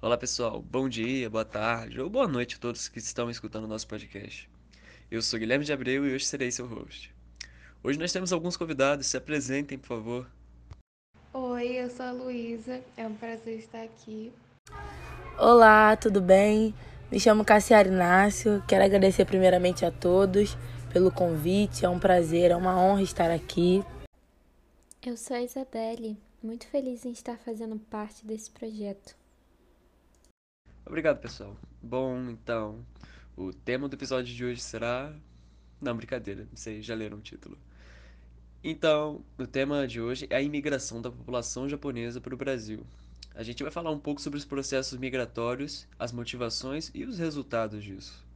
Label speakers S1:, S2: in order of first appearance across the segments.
S1: Olá pessoal, bom dia, boa tarde ou boa noite a todos que estão escutando o nosso podcast. Eu sou Guilherme de Abreu e hoje serei seu host. Hoje nós temos alguns convidados, se apresentem, por favor.
S2: Oi, eu sou a Luísa, é um prazer estar aqui.
S3: Olá, tudo bem? Me chamo Cassiara Inácio, quero agradecer primeiramente a todos pelo convite, é um prazer, é uma honra estar aqui.
S4: Eu sou a Isabelle, muito feliz em estar fazendo parte desse projeto.
S1: Obrigado, pessoal. Bom, então, o tema do episódio de hoje será. Não, brincadeira, vocês já leram o título. Então, o tema de hoje é a imigração da população japonesa para o Brasil. A gente vai falar um pouco sobre os processos migratórios, as motivações e os resultados disso.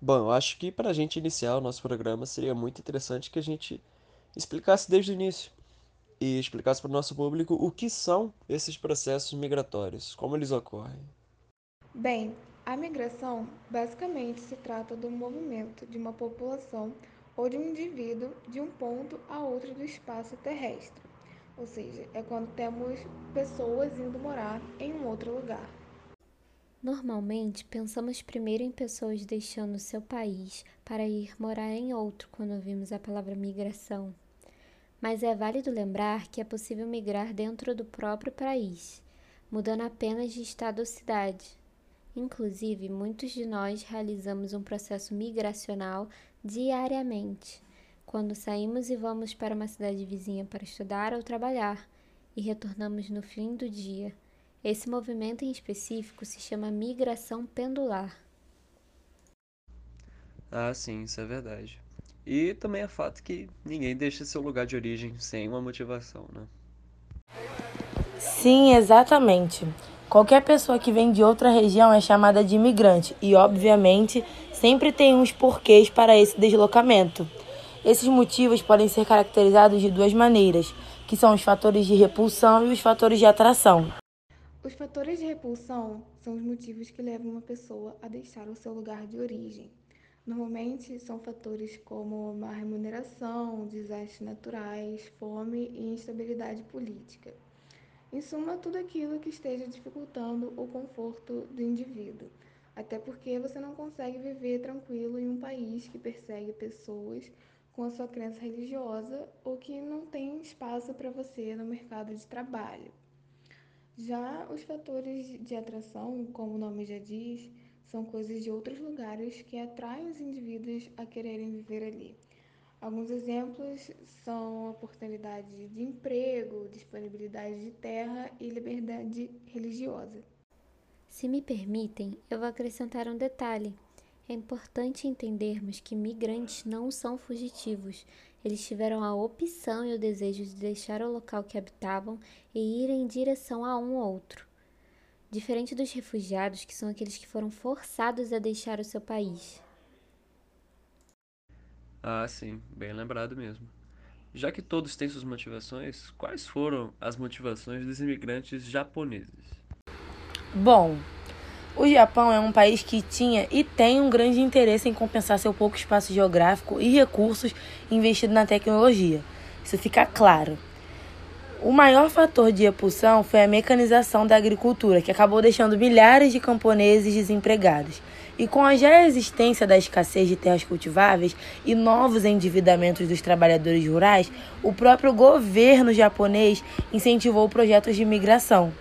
S1: Bom, eu acho que para a gente iniciar o nosso programa seria muito interessante que a gente explicasse desde o início e explicasse para o nosso público o que são esses processos migratórios, como eles ocorrem.
S2: Bem, a migração basicamente se trata do movimento de uma população ou de um indivíduo de um ponto a outro do espaço terrestre. Ou seja, é quando temos pessoas indo morar em um outro lugar.
S4: Normalmente, pensamos primeiro em pessoas deixando seu país para ir morar em outro quando ouvimos a palavra migração. Mas é válido lembrar que é possível migrar dentro do próprio país, mudando apenas de estado ou cidade. Inclusive, muitos de nós realizamos um processo migracional diariamente, quando saímos e vamos para uma cidade vizinha para estudar ou trabalhar e retornamos no fim do dia. Esse movimento em específico se chama migração pendular.
S1: Ah, sim, isso é verdade. E também é fato que ninguém deixa seu lugar de origem sem uma motivação, né?
S3: Sim, exatamente. Qualquer pessoa que vem de outra região é chamada de imigrante e, obviamente, sempre tem uns porquês para esse deslocamento. Esses motivos podem ser caracterizados de duas maneiras, que são os fatores de repulsão e os fatores de atração.
S2: Os fatores de repulsão são os motivos que levam uma pessoa a deixar o seu lugar de origem. Normalmente são fatores como má remuneração, desastres naturais, fome e instabilidade política. Em suma, tudo aquilo que esteja dificultando o conforto do indivíduo. Até porque você não consegue viver tranquilo em um país que persegue pessoas com a sua crença religiosa ou que não tem espaço para você no mercado de trabalho. Já os fatores de atração, como o nome já diz, são coisas de outros lugares que atraem os indivíduos a quererem viver ali. Alguns exemplos são oportunidade de emprego, disponibilidade de terra e liberdade religiosa.
S4: Se me permitem, eu vou acrescentar um detalhe. É importante entendermos que migrantes não são fugitivos. Eles tiveram a opção e o desejo de deixar o local que habitavam e ir em direção a um outro diferente dos refugiados, que são aqueles que foram forçados a deixar o seu país.
S1: Ah, sim, bem lembrado mesmo. Já que todos têm suas motivações, quais foram as motivações dos imigrantes japoneses?
S3: Bom, o Japão é um país que tinha e tem um grande interesse em compensar seu pouco espaço geográfico e recursos investido na tecnologia. Isso fica claro. O maior fator de repulsão foi a mecanização da agricultura, que acabou deixando milhares de camponeses desempregados. E com a já existência da escassez de terras cultiváveis e novos endividamentos dos trabalhadores rurais, o próprio governo japonês incentivou projetos de migração.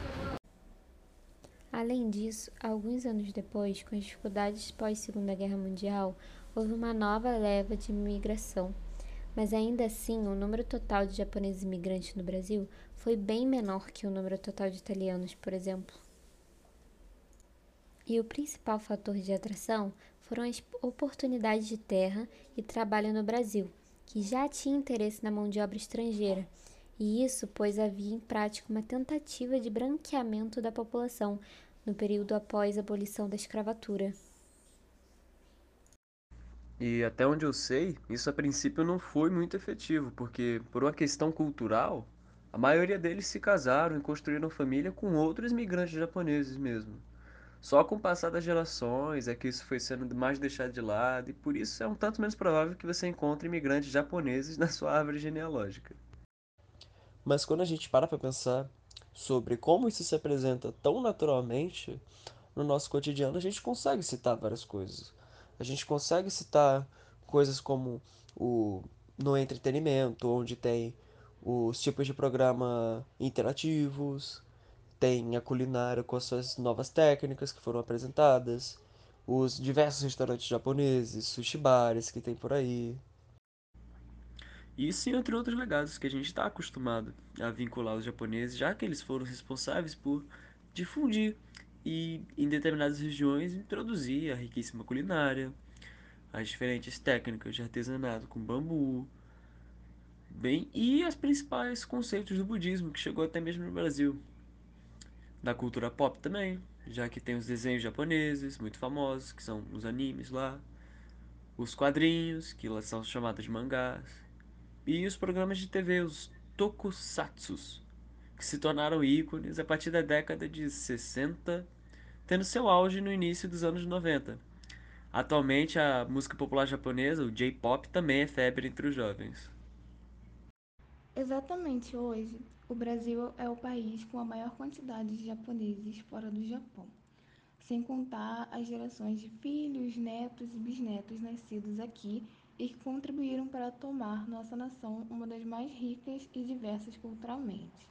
S4: Além disso, alguns anos depois, com as dificuldades pós-Segunda Guerra Mundial, houve uma nova leva de migração mas ainda assim o número total de japoneses imigrantes no Brasil foi bem menor que o número total de italianos, por exemplo. E o principal fator de atração foram as oportunidades de terra e trabalho no Brasil, que já tinha interesse na mão de obra estrangeira, e isso pois havia em prática uma tentativa de branqueamento da população no período após a abolição da escravatura.
S1: E até onde eu sei, isso a princípio não foi muito efetivo, porque por uma questão cultural, a maioria deles se casaram e construíram família com outros imigrantes japoneses mesmo. Só com o passar das gerações é que isso foi sendo mais deixado de lado, e por isso é um tanto menos provável que você encontre imigrantes japoneses na sua árvore genealógica. Mas quando a gente para para pensar, sobre como isso se apresenta tão naturalmente no nosso cotidiano, a gente consegue citar várias coisas. A gente consegue citar coisas como o no entretenimento, onde tem os tipos de programa interativos, tem a culinária com as suas novas técnicas que foram apresentadas, os diversos restaurantes japoneses, sushi bares que tem por aí. Isso entre outros legados que a gente está acostumado a vincular os japoneses, já que eles foram responsáveis por difundir e, em determinadas regiões, introduzir a riquíssima culinária, as diferentes técnicas de artesanato com bambu, bem, e os principais conceitos do budismo que chegou até mesmo no Brasil. Da cultura pop também, já que tem os desenhos japoneses muito famosos, que são os animes lá, os quadrinhos, que lá são chamados de mangás, e os programas de TV, os tokusatsus, que se tornaram ícones a partir da década de 60, tendo seu auge no início dos anos 90. Atualmente, a música popular japonesa, o J-pop, também é febre entre os jovens.
S2: Exatamente hoje, o Brasil é o país com a maior quantidade de japoneses fora do Japão, sem contar as gerações de filhos, netos e bisnetos nascidos aqui e que contribuíram para tomar nossa nação uma das mais ricas e diversas culturalmente.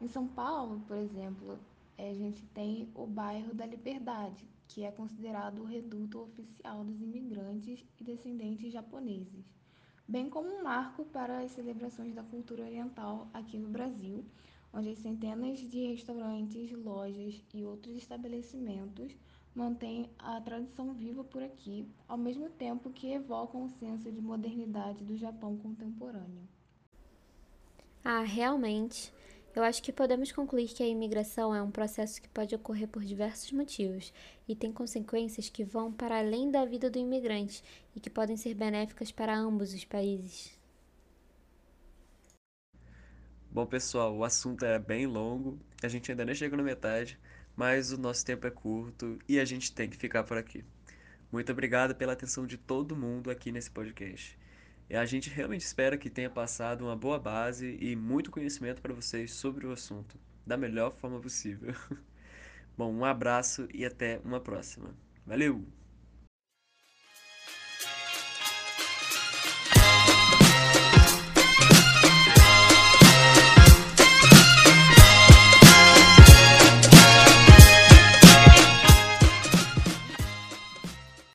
S2: Em São Paulo, por exemplo, a gente tem o bairro da Liberdade, que é considerado o reduto oficial dos imigrantes e descendentes japoneses, bem como um marco para as celebrações da cultura oriental aqui no Brasil, onde as centenas de restaurantes, lojas e outros estabelecimentos mantêm a tradição viva por aqui, ao mesmo tempo que evocam o senso de modernidade do Japão contemporâneo.
S4: Ah, realmente. Eu acho que podemos concluir que a imigração é um processo que pode ocorrer por diversos motivos e tem consequências que vão para além da vida do imigrante e que podem ser benéficas para ambos os países.
S1: Bom, pessoal, o assunto é bem longo, a gente ainda nem chegou na metade, mas o nosso tempo é curto e a gente tem que ficar por aqui. Muito obrigado pela atenção de todo mundo aqui nesse podcast. E a gente realmente espera que tenha passado uma boa base e muito conhecimento para vocês sobre o assunto, da melhor forma possível. Bom, um abraço e até uma próxima. Valeu!